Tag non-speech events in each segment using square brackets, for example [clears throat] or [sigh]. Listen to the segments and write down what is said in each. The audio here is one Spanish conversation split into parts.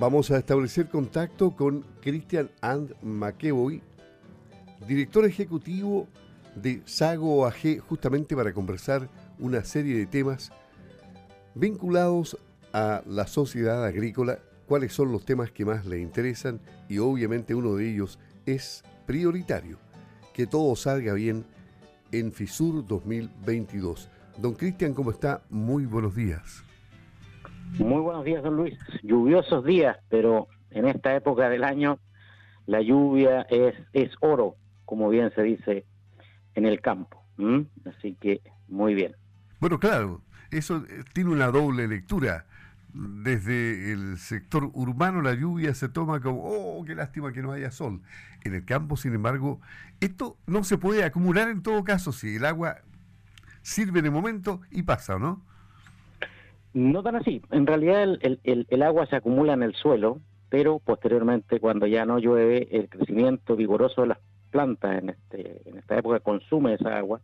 Vamos a establecer contacto con Christian And McEvoy, director ejecutivo de Sago AG, justamente para conversar una serie de temas vinculados a la sociedad agrícola, cuáles son los temas que más le interesan y obviamente uno de ellos es prioritario, que todo salga bien en FISUR 2022. Don Cristian, ¿cómo está? Muy buenos días. Muy buenos días, don Luis. Lluviosos días, pero en esta época del año la lluvia es, es oro, como bien se dice en el campo. Así que muy bien. Bueno, claro, eso eh, tiene una doble lectura. Desde el sector urbano la lluvia se toma como, oh, qué lástima que no haya sol. En el campo, sin embargo, esto no se puede acumular en todo caso si el agua sirve de momento y pasa, ¿no? No tan así. En realidad el, agua se acumula en el suelo, pero posteriormente cuando ya no llueve, el crecimiento vigoroso de las plantas en, este, en esta época consume esa agua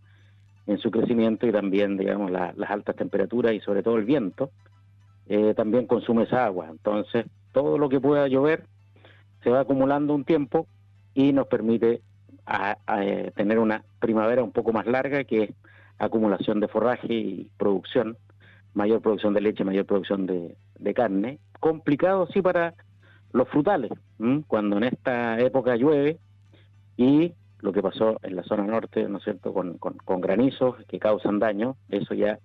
en su crecimiento y también, digamos, las altas temperaturas y sobre todo el viento, eh, también consume esa agua. Entonces, todo lo que pueda llover se va acumulando un tiempo y nos permite eh, tener una primavera un poco más larga que es acumulación de forraje y producción mayor producción de leche, mayor producción de, carne. Complicado sí para los frutales, cuando en esta época llueve y lo que pasó en la zona norte, ¿no es cierto?, con, con, granizos que causan daño, eso ya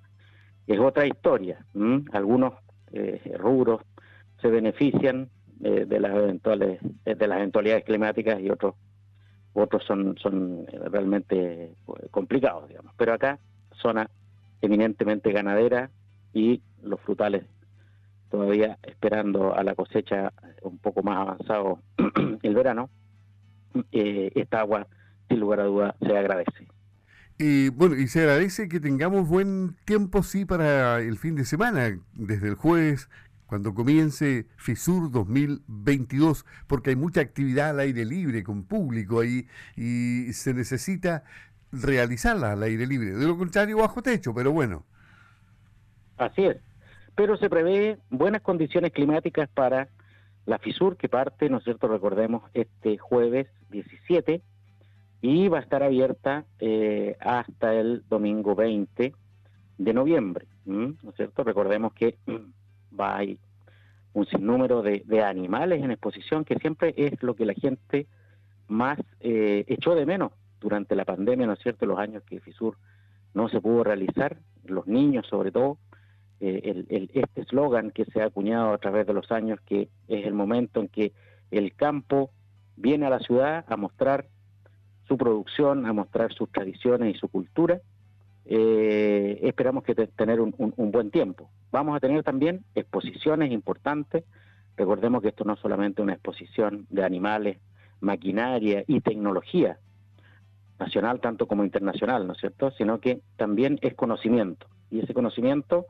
es otra historia. Algunos eh, rubros se benefician eh, de las eventuales eh, de las eventualidades climáticas y otros otros son son realmente complicados, digamos. Pero acá zona eminentemente ganadera, y los frutales todavía esperando a la cosecha un poco más avanzado [clears throat] el verano, eh, esta agua, sin lugar a duda, se agradece. Y bueno, y se agradece que tengamos buen tiempo, sí, para el fin de semana, desde el jueves, cuando comience FISUR 2022, porque hay mucha actividad al aire libre, con público ahí, y se necesita realizarla al aire libre. De lo contrario, bajo techo, pero bueno. Así es. Pero se prevé buenas condiciones climáticas para la FISUR que parte, ¿no es cierto? Recordemos, este jueves 17 y va a estar abierta eh, hasta el domingo 20 de noviembre, ¿no es cierto? Recordemos que [clears throat] va a un sinnúmero de, animales en exposición, que siempre es lo que la gente más eh, echó de menos durante la pandemia, ¿no es cierto? Los años que FISUR no se pudo realizar, los niños sobre todo, eh, el, este eslogan que se ha acuñado a través de los años, que es el momento en que el campo viene a la ciudad a mostrar su producción, a mostrar sus tradiciones y su cultura. Eh, esperamos que tener un, buen tiempo. Vamos a tener también exposiciones importantes. Recordemos que esto no es solamente una exposición de animales, maquinaria y tecnología nacional tanto como internacional, ¿no es cierto? Sino que también es conocimiento. Y ese conocimiento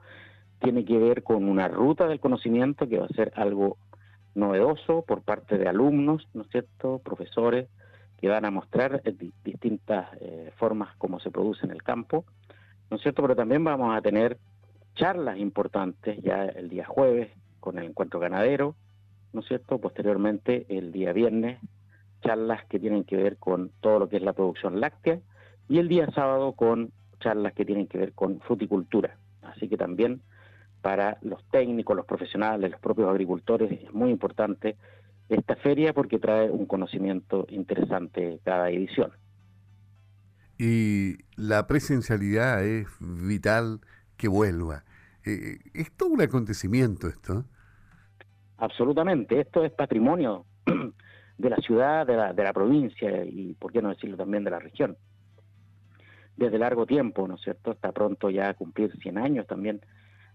tiene que ver con una ruta del conocimiento que va a ser algo novedoso por parte de alumnos, ¿no es cierto?, profesores, que van a mostrar eh, distintas eh, formas como se produce en el campo, ¿no es cierto?, pero también vamos a tener charlas importantes ya el día jueves con el encuentro ganadero, ¿no es cierto?, posteriormente el día viernes, charlas que tienen que ver con todo lo que es la producción láctea, y el día sábado con charlas que tienen que ver con fruticultura. Así que también para los técnicos, los profesionales, los propios agricultores. Es muy importante esta feria porque trae un conocimiento interesante cada edición. Y la presencialidad es vital que vuelva. Eh, es todo un acontecimiento esto. Absolutamente, esto es patrimonio de la ciudad, de la, de la provincia y, por qué no decirlo también, de la región. Desde largo tiempo, ¿no es cierto? Está pronto ya a cumplir 100 años también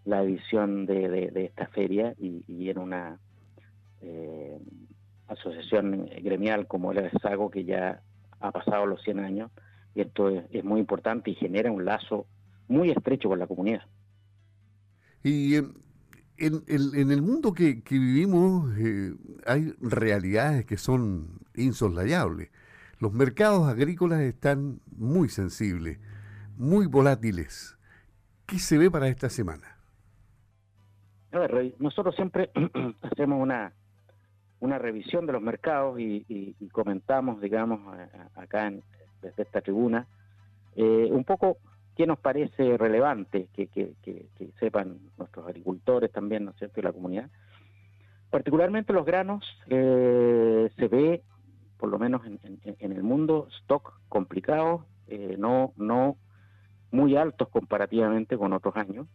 la edición de, esta feria y, en una eh, asociación gremial como el SAGO que ya ha pasado los 100 años y esto es, muy importante y genera un lazo muy estrecho con la comunidad. Y en, en, el mundo que, vivimos eh, hay realidades que son insoslayables. Los mercados agrícolas están muy sensibles, muy volátiles. ¿Qué se ve para esta semana? A ver, nosotros siempre [clears throat] hacemos una, una revisión de los mercados y, comentamos, digamos, acá desde esta tribuna, eh, un poco qué nos parece relevante que, sepan nuestros agricultores también, ¿no es cierto?, y la comunidad. Particularmente los granos, eh, se ve, por lo menos en, el mundo, stock complicado, eh, no, no muy altos comparativamente con otros años,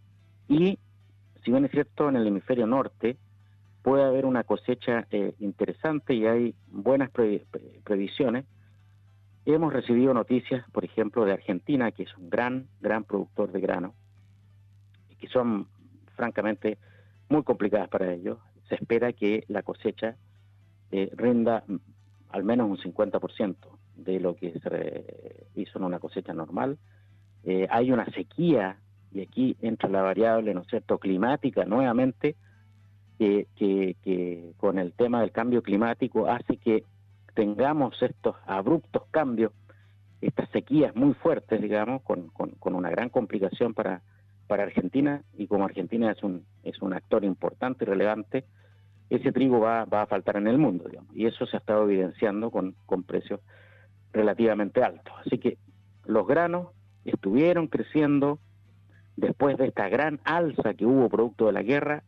y si bien es cierto, en el hemisferio norte puede haber una cosecha eh, interesante y hay buenas previsiones, hemos recibido noticias, por ejemplo, de Argentina, que es un gran, gran productor de grano, y que son francamente muy complicadas para ellos. Se espera que la cosecha eh, rinda al menos un 50% de lo que se hizo en una cosecha normal. Eh, hay una sequía y aquí entra la variable, ¿no cierto?, climática nuevamente, que, con el tema del cambio climático hace que tengamos estos abruptos cambios, estas sequías muy fuertes, digamos, con, con, una gran complicación para, para Argentina, y como Argentina es un, es un actor importante y relevante, ese trigo va, va a faltar en el mundo, digamos, y eso se ha estado evidenciando con, con precios relativamente altos. Así que los granos estuvieron creciendo, después de esta gran alza que hubo producto de la guerra,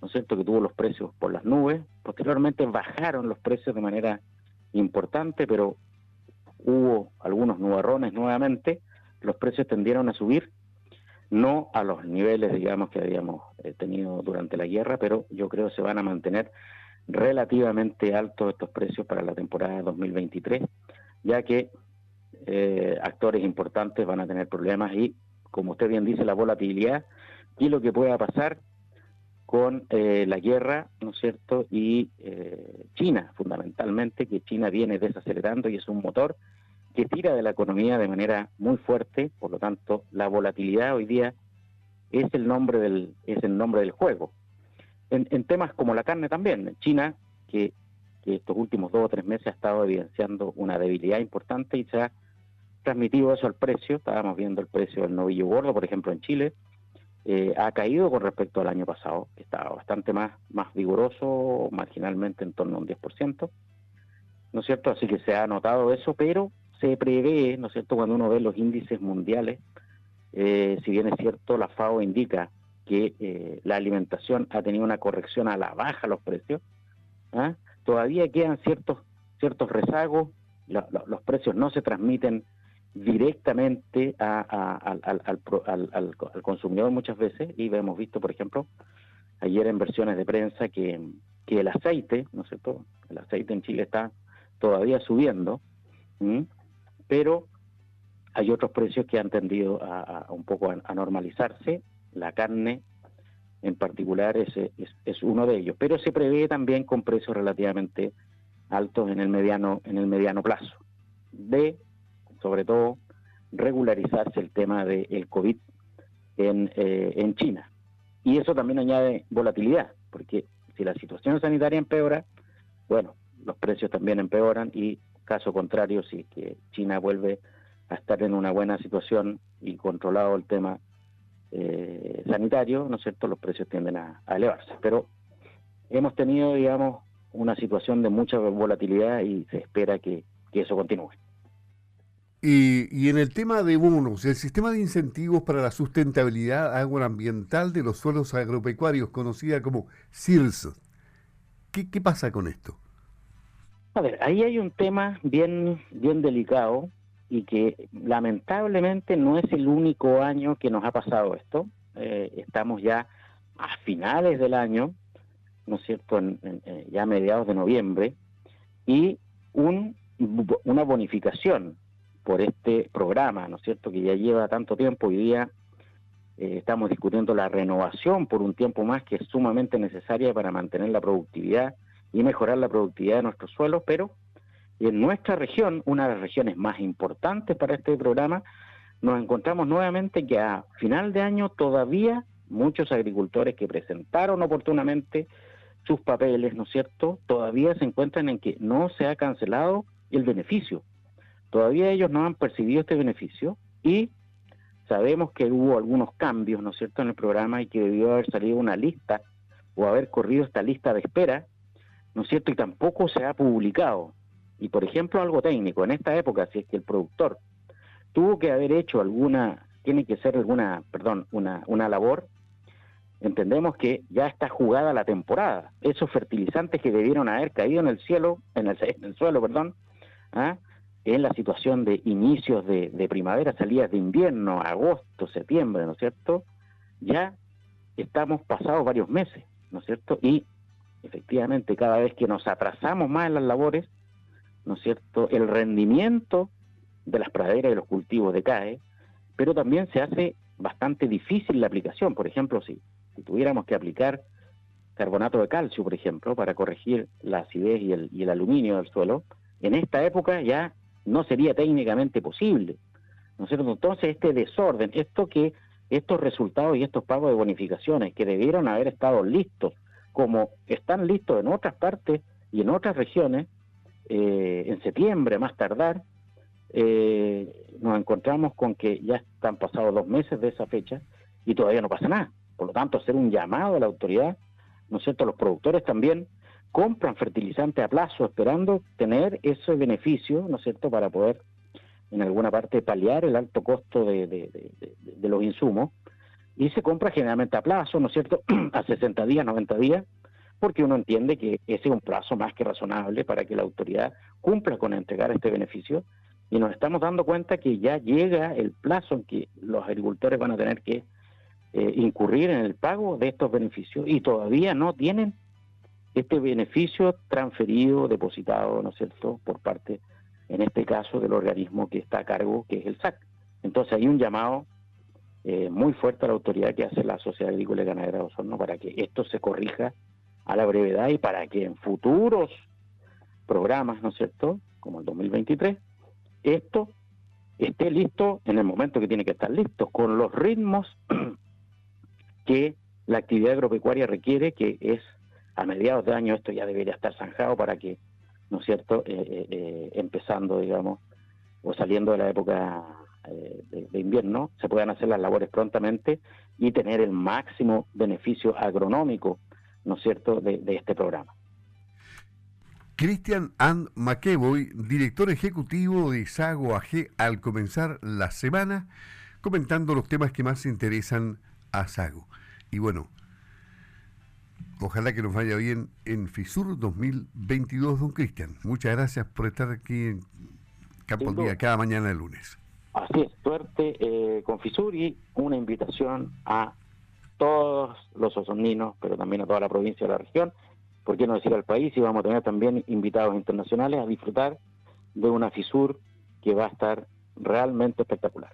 ¿no es cierto?, que tuvo los precios por las nubes, posteriormente bajaron los precios de manera importante, pero hubo algunos nubarrones nuevamente, los precios tendieron a subir, no a los niveles, digamos, que habíamos eh, tenido durante la guerra, pero yo creo que se van a mantener relativamente altos estos precios para la temporada 2023, ya que eh, actores importantes van a tener problemas y como usted bien dice, la volatilidad y lo que pueda pasar con eh, la guerra, ¿no es cierto? Y eh, China, fundamentalmente, que China viene desacelerando y es un motor que tira de la economía de manera muy fuerte, por lo tanto, la volatilidad hoy día es el nombre del, es el nombre del juego. En, temas como la carne también, China, que, que estos últimos dos o tres meses ha estado evidenciando una debilidad importante y se ha transmitido eso al precio, estábamos viendo el precio del novillo gordo, por ejemplo, en Chile, eh, ha caído con respecto al año pasado, que estaba bastante más, más vigoroso, marginalmente en torno a un 10%, ¿no es cierto? Así que se ha notado eso, pero se prevé, ¿no es cierto?, cuando uno ve los índices mundiales, eh, si bien es cierto, la FAO indica que eh, la alimentación ha tenido una corrección a la baja los precios, ¿ah? todavía quedan ciertos, ciertos rezagos, los precios no se transmiten directamente al, consumidor muchas veces y hemos visto, por ejemplo, ayer en versiones de prensa que, el aceite, ¿no es cierto? El aceite en Chile está todavía subiendo, pero hay otros precios que han tendido a, un poco a, normalizarse. La carne en particular es, es, es, uno de ellos, pero se prevé también con precios relativamente altos en el mediano en el mediano plazo de sobre todo regularizarse el tema del COVID en, eh, en China. Y eso también añade volatilidad, porque si la situación sanitaria empeora, bueno, los precios también empeoran y caso contrario, si que China vuelve a estar en una buena situación y controlado el tema eh, sanitario, ¿no es cierto?, los precios tienden a, elevarse. Pero hemos tenido, digamos, una situación de mucha volatilidad y se espera que eso continúe. Y, en el tema de bonos, el sistema de incentivos para la sustentabilidad agroambiental de los suelos agropecuarios, conocida como SIRS, ¿qué, ¿qué, pasa con esto? A ver, ahí hay un tema bien, bien delicado y que lamentablemente no es el único año que nos ha pasado esto. Eh, estamos ya a finales del año, ¿no es cierto?, en, eh, ya a mediados de noviembre, y un, una bonificación por este programa, ¿no es cierto?, que ya lleva tanto tiempo. Hoy día eh, estamos discutiendo la renovación por un tiempo más que es sumamente necesaria para mantener la productividad y mejorar la productividad de nuestros suelos, pero en nuestra región, una de las regiones más importantes para este programa, nos encontramos nuevamente que a final de año todavía muchos agricultores que presentaron oportunamente sus papeles, ¿no es cierto?, todavía se encuentran en que no se ha cancelado el beneficio. Todavía ellos no han percibido este beneficio y sabemos que hubo algunos cambios, ¿no es cierto?, en el programa y que debió haber salido una lista o haber corrido esta lista de espera ¿no es cierto? Y tampoco se ha publicado. Y por ejemplo, algo técnico, en esta época, si es que el productor tuvo que haber hecho alguna, tiene que ser alguna, perdón, una, una labor, entendemos que ya está jugada la temporada. Esos fertilizantes que debieron haber caído en el cielo, en el, suelo, perdón, ¿ah? En la situación de inicios de, primavera, salidas de invierno, agosto, septiembre, ¿no es cierto? Ya estamos pasados varios meses, ¿no es cierto? Y efectivamente cada vez que nos atrasamos más en las labores, ¿no es cierto? El rendimiento de las praderas y los cultivos decae, pero también se hace bastante difícil la aplicación. Por ejemplo, si, si tuviéramos que aplicar carbonato de calcio, por ejemplo, para corregir la acidez y el, y el aluminio del suelo, en esta época ya no sería técnicamente posible. ¿No es cierto? Entonces, este desorden, esto que estos resultados y estos pagos de bonificaciones que debieron haber estado listos, como están listos en otras partes y en otras regiones, eh, en septiembre más tardar, eh, nos encontramos con que ya están pasados dos meses de esa fecha y todavía no pasa nada. Por lo tanto, hacer un llamado a la autoridad, ¿no es cierto? Los productores también compran fertilizante a plazo esperando tener ese beneficio, ¿no es cierto?, para poder en alguna parte paliar el alto costo de, los insumos y se compra generalmente a plazo, ¿no es cierto?, [clears throat] a 60 días, 90 días, porque uno entiende que ese es un plazo más que razonable para que la autoridad cumpla con entregar este beneficio y nos estamos dando cuenta que ya llega el plazo en que los agricultores van a tener que eh, incurrir en el pago de estos beneficios y todavía no tienen este beneficio transferido, depositado, ¿no es cierto?, por parte, en este caso, del organismo que está a cargo, que es el SAC. Entonces hay un llamado eh, muy fuerte a la autoridad que hace la Sociedad Agrícola y Ganadera de Osorno para que esto se corrija a la brevedad y para que en futuros programas, ¿no es cierto?, como el 2023, esto esté listo en el momento que tiene que estar listo, con los ritmos [clears throat] que la actividad agropecuaria requiere, que es a mediados de año esto ya debería estar zanjado para que, ¿no es cierto?, eh, eh, eh, empezando, digamos, o saliendo de la época de, invierno, se puedan hacer las labores prontamente y tener el máximo beneficio agronómico, ¿no es cierto?, de, este programa. Cristian And McEvoy, director ejecutivo de Sago AG, al comenzar la semana, comentando los temas que más interesan a Sago. Y bueno, ojalá que nos vaya bien en FISUR 2022, don Cristian. Muchas gracias por estar aquí en Campo Día cada mañana de lunes. Así es, suerte eh, con FISUR y una invitación a todos los osoninos, pero también a toda la provincia de la región, por qué no decir al país, y vamos a tener también invitados internacionales a disfrutar de una FISUR que va a estar realmente espectacular.